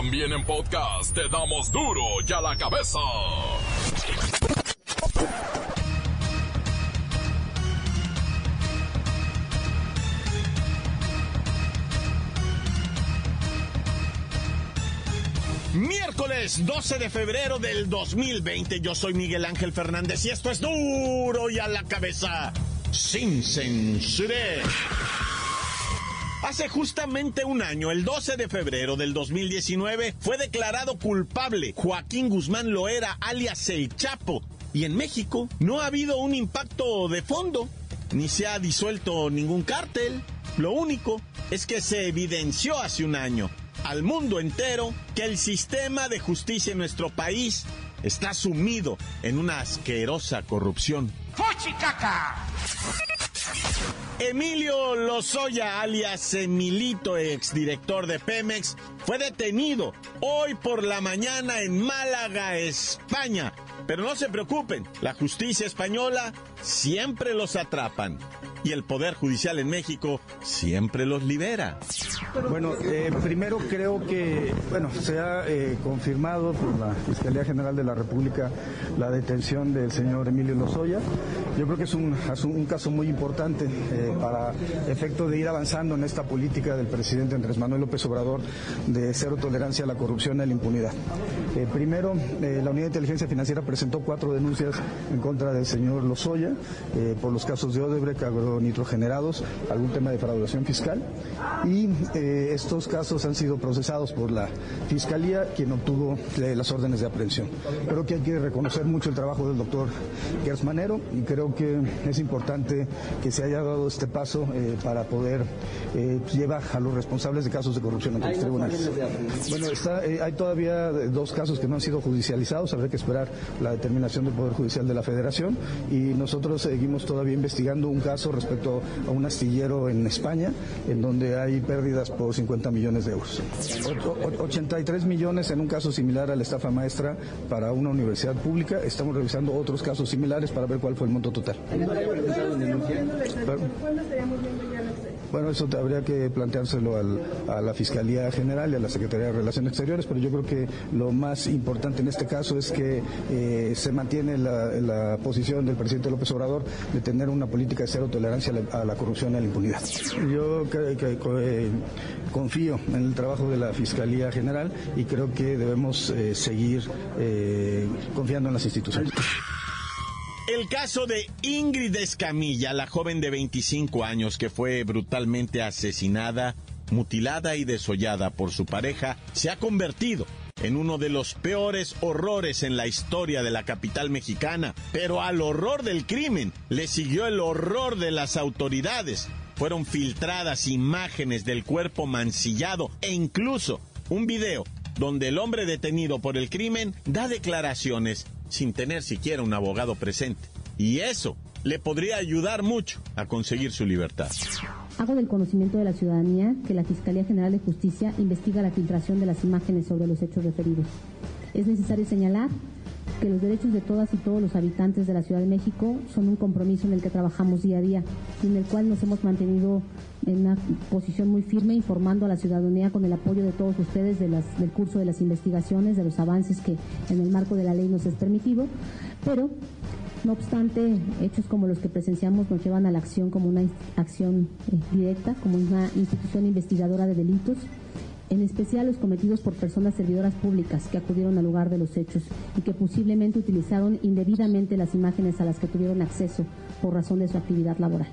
También en podcast te damos duro y a la cabeza. Miércoles 12 de febrero del 2020. Yo soy Miguel Ángel Fernández y esto es duro y a la cabeza. Sin censura. Hace justamente un año, el 12 de febrero del 2019, fue declarado culpable Joaquín Guzmán Loera, alias El Chapo. Y en México no ha habido un impacto de fondo, ni se ha disuelto ningún cártel. Lo único es que se evidenció hace un año al mundo entero que el sistema de justicia en nuestro país está sumido en una asquerosa corrupción. ¡Fuchicaca! Emilio Lozoya, alias Emilito, exdirector de Pemex, fue detenido hoy por la mañana en Málaga, España. Pero no se preocupen, la justicia española siempre los atrapan y el Poder Judicial en México siempre los libera. Bueno, eh, primero creo que, bueno, se ha eh, confirmado por la Fiscalía General de la República la detención del señor Emilio Lozoya. Yo creo que es un, caso muy importante eh, para efecto de ir avanzando en esta política del presidente Andrés Manuel López Obrador de cero tolerancia a la corrupción y a la impunidad. primero, la Unidad de Inteligencia Financiera presentó cuatro denuncias en contra del señor Lozoya por los casos de Odebrecht, nitrogenerados, algún tema de fraudación fiscal. Y eh, estos casos han sido procesados por la Fiscalía, quien obtuvo eh, las órdenes de aprehensión. Creo que hay que reconocer mucho el trabajo del doctor Gersmanero y creo que es importante que se haya dado este paso eh, para poder llevar a los responsables de casos de corrupción ante los tribunales. Bueno, está, hay todavía dos casos que no han sido judicializados, habrá que esperar la determinación del Poder Judicial de la Federación y nosotros seguimos todavía investigando un caso respecto a un astillero en España, en donde hay pérdidas por 50 millones de euros. 83 millones en un caso similar a la estafa maestra para una universidad pública. Estamos revisando otros casos similares para ver cuál fue el monto total. Bueno, eso habría que planteárselo a la Fiscalía General y a la Secretaría de Relaciones Exteriores, pero yo creo que lo más importante en este caso es que eh, se mantiene la, posición del presidente López Obrador de tener una política de cero tolerancia a la, corrupción y a la impunidad. Yo eh, confío en el trabajo de la Fiscalía General y creo que debemos eh, seguir confiando en las instituciones. El caso de Ingrid Escamilla, la joven de 25 años que fue brutalmente asesinada, mutilada y desollada por su pareja, se ha convertido en uno de los peores horrores en la historia de la capital mexicana. Pero al horror del crimen le siguió el horror de las autoridades. Fueron filtradas imágenes del cuerpo mancillado e incluso un video donde el hombre detenido por el crimen da declaraciones sin tener siquiera un abogado presente. Y eso le podría ayudar mucho a conseguir su libertad. Hago del conocimiento de la ciudadanía que la Fiscalía General de Justicia investiga la filtración de las imágenes sobre los hechos referidos. Es necesario señalar que los derechos de todas y todos los habitantes de la Ciudad de México son un compromiso en el que trabajamos día a día y en el cual nos hemos mantenido en una posición muy firme informando a la ciudadanía con el apoyo de todos ustedes de las, del curso de las investigaciones, de los avances que en el marco de la ley nos es permitido, pero no obstante, hechos como los que presenciamos nos llevan a la acción como una acción eh, directa, como una institución investigadora de delitos en especial los cometidos por personas servidoras públicas que acudieron al lugar de los hechos y que posiblemente utilizaron indebidamente las imágenes a las que tuvieron acceso por razón de su actividad laboral.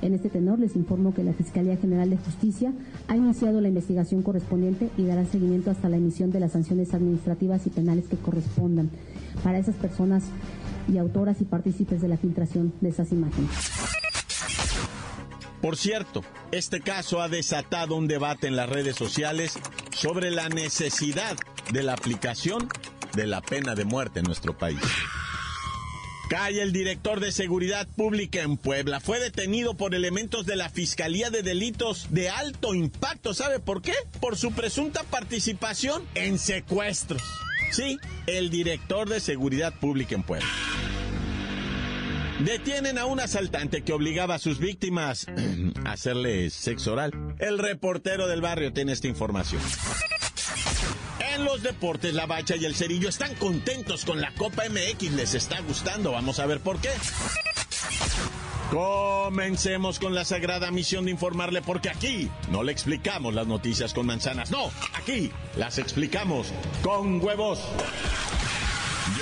En este tenor les informo que la Fiscalía General de Justicia ha iniciado la investigación correspondiente y dará seguimiento hasta la emisión de las sanciones administrativas y penales que correspondan para esas personas y autoras y partícipes de la filtración de esas imágenes. Por cierto, este caso ha desatado un debate en las redes sociales sobre la necesidad de la aplicación de la pena de muerte en nuestro país. Cae el director de Seguridad Pública en Puebla. Fue detenido por elementos de la Fiscalía de Delitos de Alto Impacto. ¿Sabe por qué? Por su presunta participación en secuestros. Sí, el director de Seguridad Pública en Puebla. Detienen a un asaltante que obligaba a sus víctimas a hacerle sexo oral. El reportero del barrio tiene esta información. En los deportes, la Bacha y el Cerillo están contentos con la Copa MX, les está gustando, vamos a ver por qué. Comencemos con la sagrada misión de informarle porque aquí no le explicamos las noticias con manzanas, no, aquí las explicamos con huevos.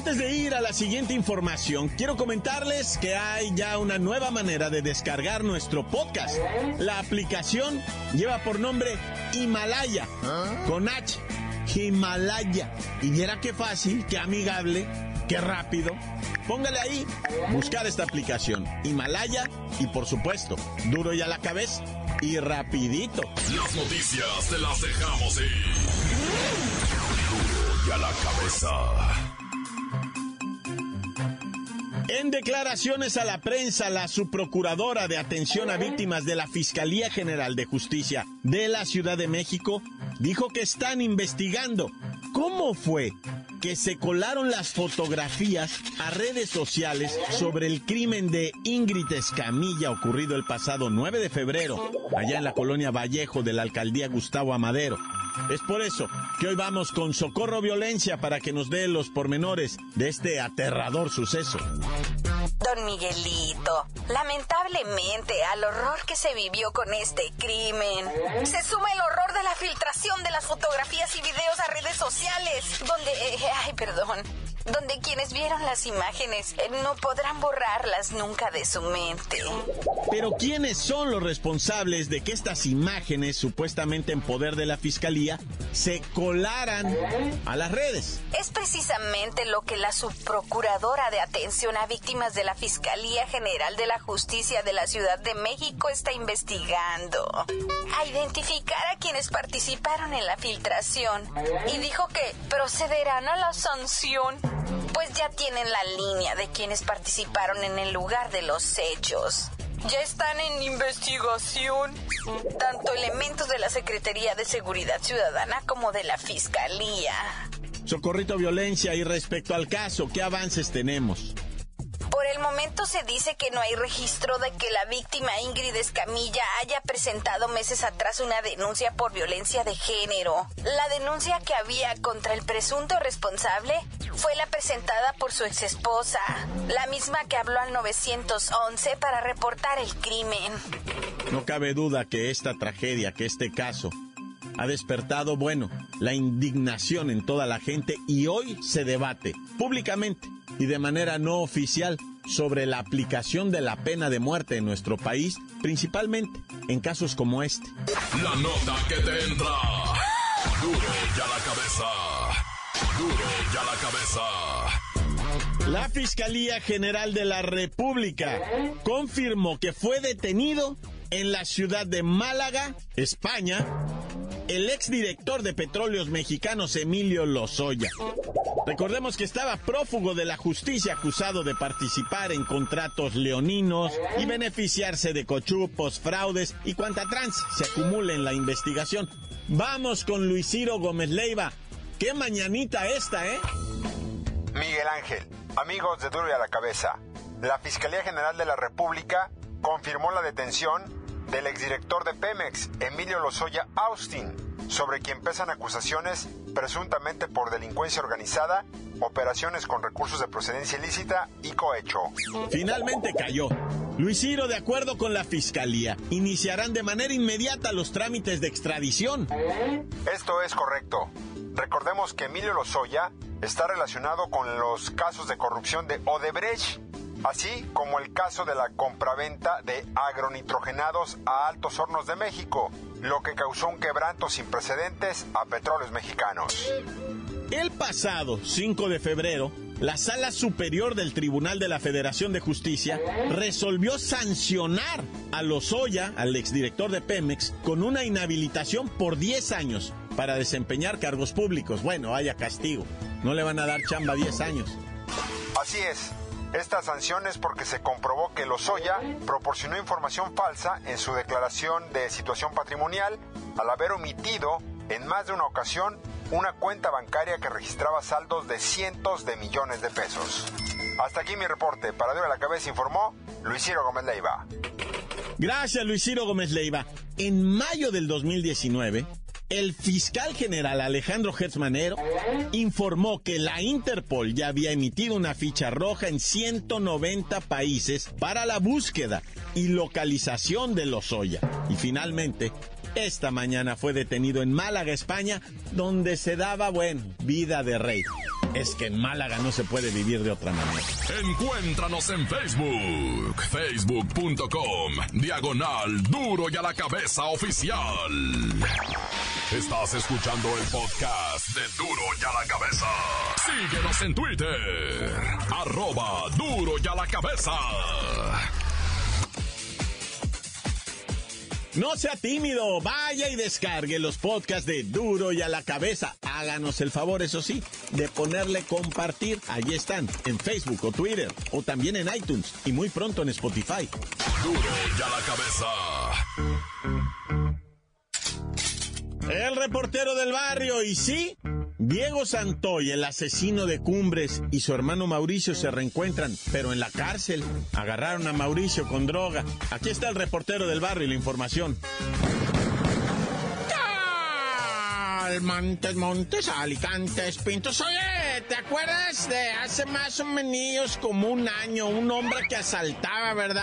Antes de ir a la siguiente información, quiero comentarles que hay ya una nueva manera de descargar nuestro podcast. La aplicación lleva por nombre Himalaya, con H, Himalaya. Y viera qué fácil, qué amigable, qué rápido. Póngale ahí, buscar esta aplicación, Himalaya, y por supuesto, duro y a la cabeza, y rapidito. Las noticias te las dejamos ir. Duro y a la cabeza. En declaraciones a la prensa, la subprocuradora de atención a víctimas de la Fiscalía General de Justicia de la Ciudad de México dijo que están investigando cómo fue que se colaron las fotografías a redes sociales sobre el crimen de Ingrid Escamilla ocurrido el pasado 9 de febrero, allá en la colonia Vallejo de la alcaldía Gustavo Amadero. Es por eso que hoy vamos con Socorro Violencia para que nos dé los pormenores de este aterrador suceso. Don Miguelito, lamentablemente al horror que se vivió con este crimen, se suma el horror de la filtración de las fotografías y videos a redes sociales, donde, eh, ay, perdón, donde quienes vieron las imágenes eh, no podrán borrarlas nunca de su mente. Pero ¿quiénes son los responsables de que estas imágenes, supuestamente en poder de la Fiscalía, se colaran a las redes? Es precisamente lo que la subprocuradora de atención a víctimas de la Fiscalía General de la Justicia de la Ciudad de México está investigando. A identificar a quienes participaron en la filtración y dijo que procederán a la sanción pues ya tienen la línea de quienes participaron en el lugar de los hechos. Ya están en investigación tanto elementos de la Secretaría de Seguridad Ciudadana como de la Fiscalía. Socorrito Violencia y respecto al caso, ¿qué avances tenemos? Por el momento se dice que no hay registro de que la víctima Ingrid Escamilla haya presentado meses atrás una denuncia por violencia de género. La denuncia que había contra el presunto responsable fue la presentada por su exesposa, la misma que habló al 911 para reportar el crimen. No cabe duda que esta tragedia, que este caso, ha despertado, bueno, la indignación en toda la gente y hoy se debate públicamente y de manera no oficial sobre la aplicación de la pena de muerte en nuestro país, principalmente en casos como este. La nota que te entra. Duro ya la cabeza. Duro ya la cabeza. La Fiscalía General de la República confirmó que fue detenido en la ciudad de Málaga, España, el exdirector de Petróleos Mexicanos Emilio Lozoya. Recordemos que estaba prófugo de la justicia acusado de participar en contratos leoninos y beneficiarse de cochupos, fraudes y cuanta trans se acumula en la investigación. Vamos con Luis Ciro Gómez Leiva. Qué mañanita esta, ¿eh? Miguel Ángel, amigos de Duro a la Cabeza, la Fiscalía General de la República confirmó la detención del exdirector de Pemex, Emilio Lozoya Austin, sobre quien pesan acusaciones presuntamente por delincuencia organizada, operaciones con recursos de procedencia ilícita y cohecho. Finalmente cayó. Luis Ciro, de acuerdo con la Fiscalía, iniciarán de manera inmediata los trámites de extradición. Esto es correcto. Recordemos que Emilio Lozoya está relacionado con los casos de corrupción de Odebrecht así como el caso de la compraventa de agronitrogenados a Altos Hornos de México, lo que causó un quebranto sin precedentes a petróleos mexicanos. El pasado 5 de febrero, la Sala Superior del Tribunal de la Federación de Justicia resolvió sancionar a Lozoya, al exdirector de Pemex, con una inhabilitación por 10 años para desempeñar cargos públicos. Bueno, haya castigo. No le van a dar chamba 10 años. Así es. Esta sanción es porque se comprobó que Lozoya proporcionó información falsa en su declaración de situación patrimonial al haber omitido en más de una ocasión una cuenta bancaria que registraba saldos de cientos de millones de pesos. Hasta aquí mi reporte. Para Dura la Cabeza informó Luis Ciro Gómez Leiva. Gracias, Luis Ciro Gómez Leiva. En mayo del 2019, el fiscal general Alejandro Hertzmanero informó que la Interpol ya había emitido una ficha roja en 190 países para la búsqueda y localización de Lozoya. Y finalmente, esta mañana fue detenido en Málaga, España, donde se daba, bueno, vida de rey. Es que en Málaga no se puede vivir de otra manera. Encuéntranos en Facebook, facebook.com, diagonal duro y a la cabeza oficial. Estás escuchando el podcast de duro y a la cabeza. Síguenos en Twitter, arroba duro y a la cabeza. No sea tímido, vaya y descargue los podcasts de Duro y a la cabeza. Háganos el favor, eso sí, de ponerle compartir. Allí están, en Facebook o Twitter, o también en iTunes, y muy pronto en Spotify. Duro y a la cabeza. El reportero del barrio, y sí, Diego Santoy, el asesino de Cumbres, y su hermano Mauricio se reencuentran, pero en la cárcel. Agarraron a Mauricio con droga. Aquí está el reportero del barrio y la información. Montes, Montes, Alicantes, Pintos. Oye, ¿te acuerdas de hace más o menos como un año un hombre que asaltaba, verdad?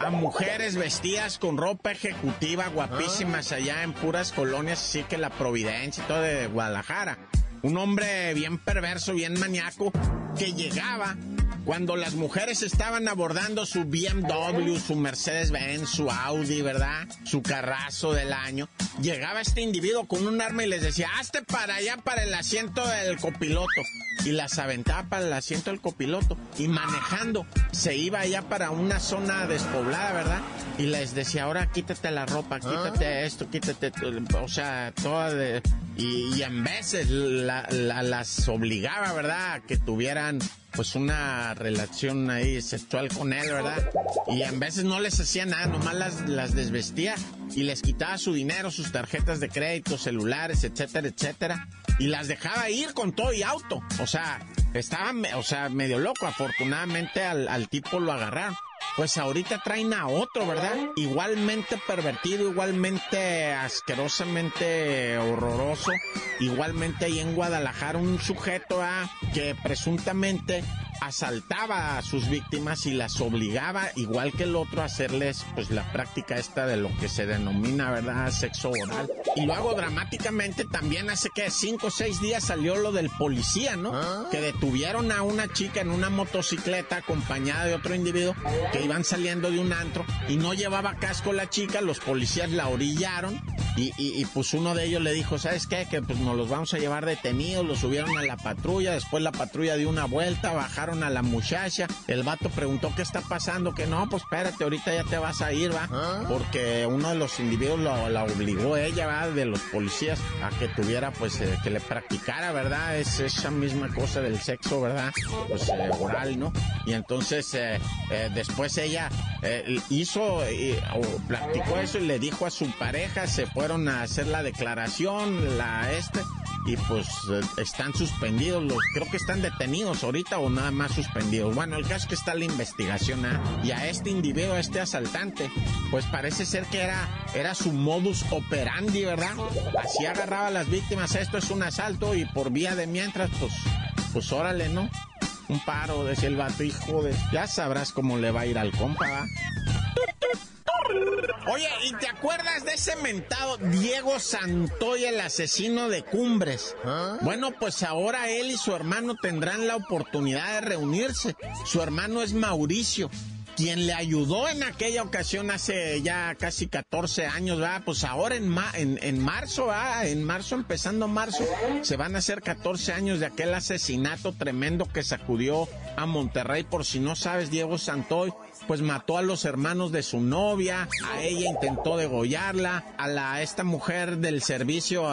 A mujeres vestidas con ropa ejecutiva guapísimas allá en puras colonias, así que la Providencia y todo de Guadalajara un hombre bien perverso, bien maníaco, que llegaba cuando las mujeres estaban abordando su BMW, su Mercedes-Benz, su Audi, ¿verdad? Su carrazo del año. Llegaba este individuo con un arma y les decía, hazte para allá, para el asiento del copiloto. Y las aventaba para el asiento del copiloto. Y manejando, se iba allá para una zona despoblada, ¿verdad? Y les decía, ahora quítate la ropa, quítate esto, quítate, o sea, toda de... Y, en veces las obligaba, ¿verdad? A que tuvieran pues una relación ahí sexual con él, ¿verdad? Y en veces no les hacía nada, nomás las, las desvestía y les quitaba su dinero, sus tarjetas de crédito, celulares, etcétera, etcétera. Y las dejaba ir con todo y auto. O sea, estaba, o sea, medio loco. Afortunadamente al, al tipo lo agarraron pues ahorita traen a otro, ¿verdad? Igualmente pervertido, igualmente asquerosamente horroroso, igualmente ahí en Guadalajara un sujeto a que presuntamente asaltaba a sus víctimas y las obligaba, igual que el otro, a hacerles pues la práctica esta de lo que se denomina, ¿verdad?, sexo oral. Y luego dramáticamente también hace que cinco o seis días salió lo del policía, ¿no? Ah. Que detuvieron a una chica en una motocicleta acompañada de otro individuo que iban saliendo de un antro y no llevaba casco la chica, los policías la orillaron y, y, pues uno de ellos le dijo, ¿sabes qué? Que pues nos los vamos a llevar detenidos, los subieron a la patrulla, después la patrulla dio una vuelta, bajaron a la muchacha, el vato preguntó qué está pasando, que no, pues espérate, ahorita ya te vas a ir, va, ¿Ah? porque uno de los individuos la obligó ella, va, de los policías, a que tuviera, pues, eh, que le practicara, ¿verdad? Es esa misma cosa del sexo, ¿verdad? Pues eh, oral, ¿no? Y entonces eh, después ella hizo, o practicó eso y le dijo a su pareja, se fueron a hacer la declaración, la este, y pues están suspendidos, los, creo que están detenidos ahorita o nada más suspendidos. Bueno, el caso es que está la investigación ¿ah? y a este individuo, a este asaltante, pues parece ser que era, era su modus operandi, ¿verdad? Así agarraba a las víctimas, esto es un asalto y por vía de mientras, pues, pues órale, ¿no? Un paro, decía el vato, hijo de... Ya sabrás cómo le va a ir al compa, ¿va? Oye, ¿y te acuerdas de ese mentado Diego Santoy, el asesino de Cumbres? ¿Ah? Bueno, pues ahora él y su hermano tendrán la oportunidad de reunirse. Su hermano es Mauricio. quien le ayudó en aquella ocasión hace ya casi 14 años, ¿verdad? Pues ahora en, en, en marzo, ¿verdad? En marzo, empezando marzo, se van a hacer 14 años de aquel asesinato tremendo que sacudió a Monterrey. Por si no sabes, Diego Santoy, pues mató a los hermanos de su novia, a ella intentó degollarla, a la esta mujer del servicio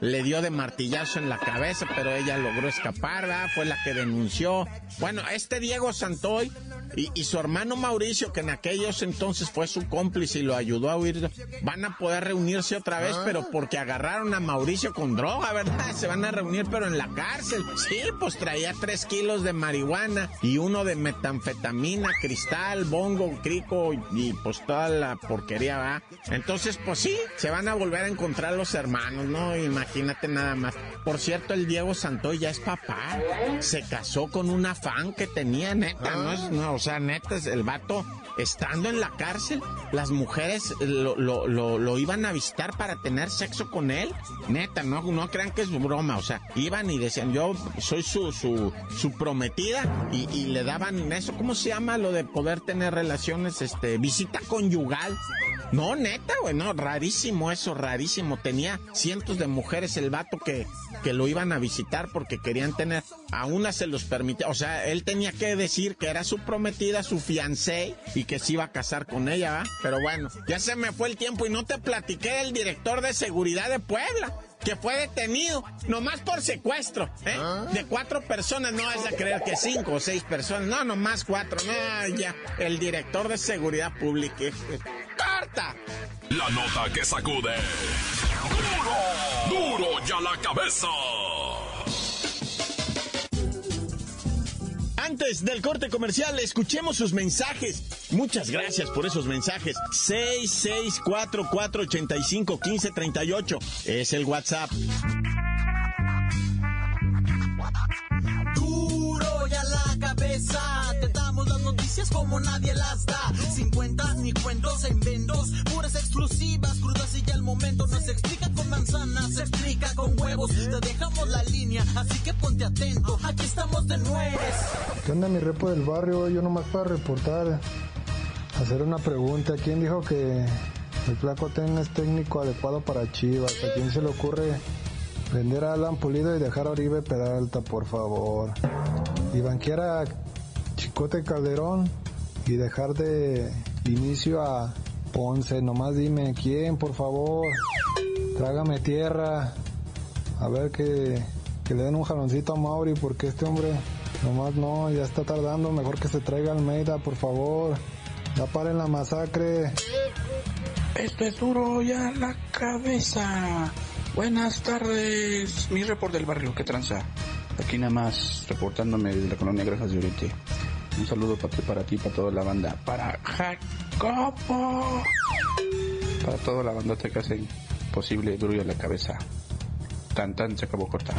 le dio de martillazo en la cabeza, pero ella logró escapar, fue la que denunció. Bueno, este Diego Santoy y, su hermano Mauricio, que en aquellos entonces fue su cómplice y lo ayudó a huir, van a poder reunirse otra vez, pero ah. porque agarraron a Mauricio con droga, ¿verdad? Se van a reunir, pero en la cárcel. Sí, pues traía tres kilos de marihuana y uno de metanfetamina, cristal, bongo, crico y pues toda la porquería, ¿va? Entonces, pues sí, se van a volver a encontrar los hermanos, ¿no? Imagínate nada más. Por cierto, el Diego Santoy ya es papá. Se casó con una fan que tenía, neta, ¿no? Es, no, o sea, neta, el vato, estando en la cárcel, las mujeres lo, lo, lo, iban a visitar para tener sexo con él. Neta, no, no crean que es broma. O sea, iban y decían, yo soy su, su, su prometida y, y le daban eso, ¿cómo se llama? Lo de poder tener relaciones, este, visita conyugal. No, neta, güey, no, rarísimo eso, rarísimo. Tenía cientos de mujeres el vato que, que lo iban a visitar porque querían tener, a una se los permitía, o sea, él tenía que decir que era su prometida, su fiancé y que se iba a casar con ella, ¿va? Pero bueno, ya se me fue el tiempo y no te platiqué del director de seguridad de Puebla que fue detenido nomás por secuestro, ¿eh? Ah. De cuatro personas, no vas a creer que cinco o seis personas, no, nomás cuatro, no, ya, el director de seguridad pública. La nota que sacude. ¡Duro! ¡Duro ya la cabeza! Antes del corte comercial, escuchemos sus mensajes. Muchas gracias por esos mensajes. 664-485-1538 es el WhatsApp. Duro ya la cabeza, te damos las noticias como nadie las da. Cuentas ni cuentos en vendos, puras exclusivas, crudas y ya el momento no se explica con manzanas, se explica con huevos. Te dejamos la línea, así que ponte atento, aquí estamos de nuevo. ¿Qué onda mi repo del barrio? Yo nomás para reportar, hacer una pregunta. ¿Quién dijo que el Flaco Ten es técnico adecuado para Chivas? ¿A quién se le ocurre vender a Alan Pulido y dejar a Oribe Peralta, por favor? Y banquear Chicote Calderón y dejar de inicio a Ponce. Nomás dime quién, por favor. Trágame tierra. A ver que, que le den un jaloncito a Mauri porque este hombre Nomás no, ya está tardando. Mejor que se traiga Almeida, por favor. Ya paren la masacre. Esto es duro ya la cabeza. Buenas tardes, mi report del barrio, que tranza. Aquí nada más reportándome de la colonia Grajas de Urite. Un saludo para ti, para ti, para toda la banda. Para Jacopo. Para toda la banda que hacen posible duro ya la cabeza. Tan tan se acabó corta.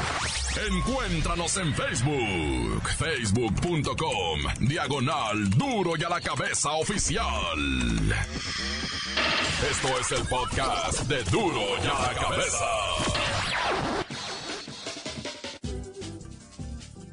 Encuéntranos en Facebook, facebook.com, diagonal duro y a la cabeza oficial. Esto es el podcast de duro y a la cabeza.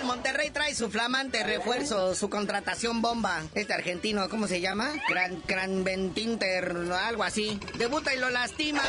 Ah, Monterrey trae su flamante refuerzo, su contratación bomba. Este argentino, ¿cómo se llama? Gran, Cranventinter, algo así. Debuta y lo lastiman.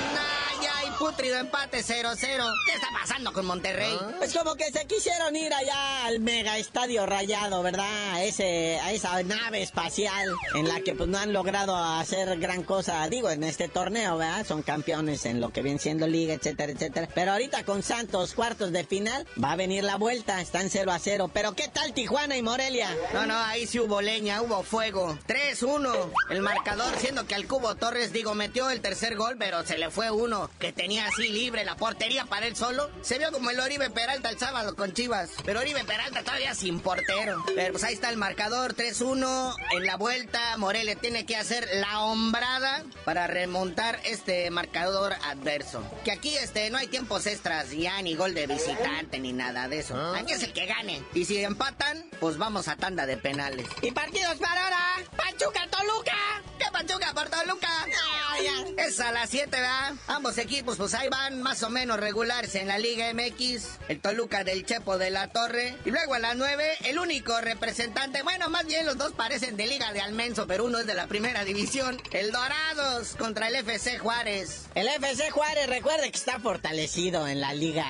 Ya hay putrido empate 0-0. ¿Qué está pasando con Monterrey? Es Pues como que se quisieron ir allá al mega estadio rayado, ¿verdad? A, ese, a esa nave espacial en la que pues no han logrado hacer gran cosa, digo, en este torneo, ¿verdad? Son campeones en lo que viene siendo liga, etcétera, etcétera. Pero ahorita con Santos, cuartos de final, va a venir la vuelta. Están 0 a 0. Pero ¿qué tal Tijuana y Morelia? No, no, ahí sí hubo leña, hubo fuego. 3-1. El marcador, siendo que al Cubo Torres, digo, metió el tercer gol, pero se le fue uno que tenía así libre la portería para él solo. Se vio como el Oribe Peralta el sábado con Chivas. Pero Oribe Peralta todavía sin portero. Pero pues ahí está el marcador, 3-1. En la vuelta, Morelia tiene que hacer la hombrada para remontar este marcador adverso. Que aquí este no hay tiempos extras, ya ni gol de visitante ni nada de eso. Ah. Aquí es el que gane. Y si empatan, pues vamos a tanda de penales. ¿Y partidos para ahora? ¡Pachuca Toluca! ¿Qué Pachuca por Toluca? Ya. Es a las 7, ¿verdad? Ambos equipos, pues ahí van más o menos regulares en la Liga MX. El Toluca del Chepo de la Torre. Y luego a las 9, el único representante, bueno, más bien los dos parecen de Liga de Almenso, pero uno es de la primera división. El Dorados contra el FC Juárez. El FC Juárez, recuerde que está fortalecido en la liga.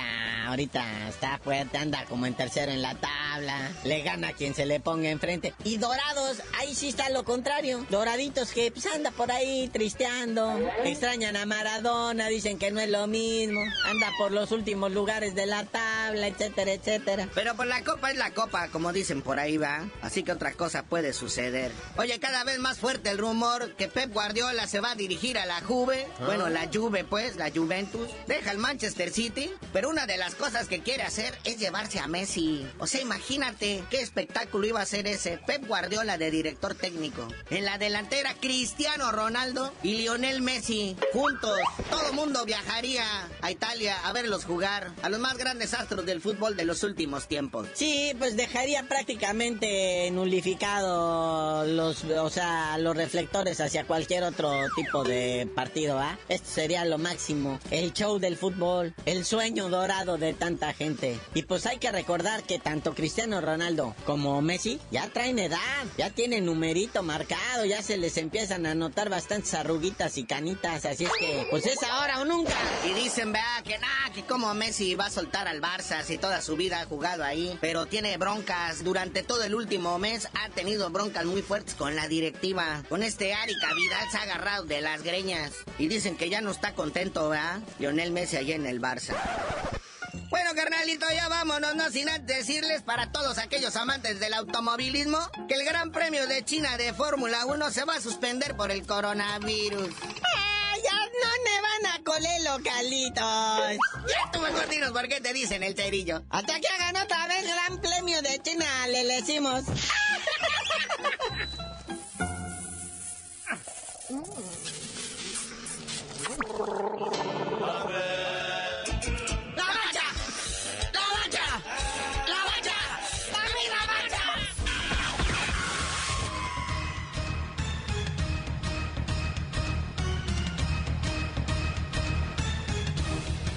Ahorita está fuerte, anda como en tercero en la tabla. Le gana a quien se le ponga enfrente. Y Dorados, ahí sí está lo contrario. Doraditos que pues anda por ahí tristeando. Extrañan a Maradona, dicen que no es lo mismo. Anda por los últimos lugares de la tabla, etcétera, etcétera. Pero por la copa es la copa, como dicen por ahí va. Así que otra cosa puede suceder. Oye, cada vez más fuerte el rumor que Pep Guardiola se va a dirigir a la Juve. Bueno, la Juve pues, la Juventus. Deja el Manchester City. Pero una de las cosas que quiere hacer es llevarse a Messi. O sea, imagínate qué espectáculo iba a ser ese. Pep Guardiola de director técnico. En la delantera, Cristiano Ronaldo y Lionel Messi. Juntos. Todo mundo viajaría a Italia a verlos jugar. A los más grandes astros del fútbol de los últimos tiempos. Sí, pues dejaría prácticamente nulificado los, o sea, los reflectores hacia cualquier otro tipo de partido, ¿ah? Esto sería lo máximo, el show del fútbol, el sueño dorado de tanta gente. Y pues hay que recordar que tanto Cristiano Ronaldo como Messi ya traen edad, ya tienen numerito marcado, ya se les empiezan a notar bastantes arruguitas y canitas, así es que pues es ahora o nunca. Y dicen, vea, que nada, que como Messi va a soltar al Barça si toda su vida ha jugado ahí. Pero tiene broncas. Durante todo el último mes ha tenido broncas muy fuertes con la directiva. Con este Arica Vidal se ha agarrado de las greñas. Y dicen que ya no está contento, ¿verdad? Lionel Messi allá en el Barça. Bueno, carnalito, ya vámonos, no sin antes decirles para todos aquellos amantes del automovilismo que el Gran Premio de China de Fórmula 1 se va a suspender por el coronavirus. ¡Ah, ya no me van a coler localitos! Ya tú mejor dinos por qué te dicen el cerillo. Hasta que hagan otra vez Gran Premio de China, le decimos.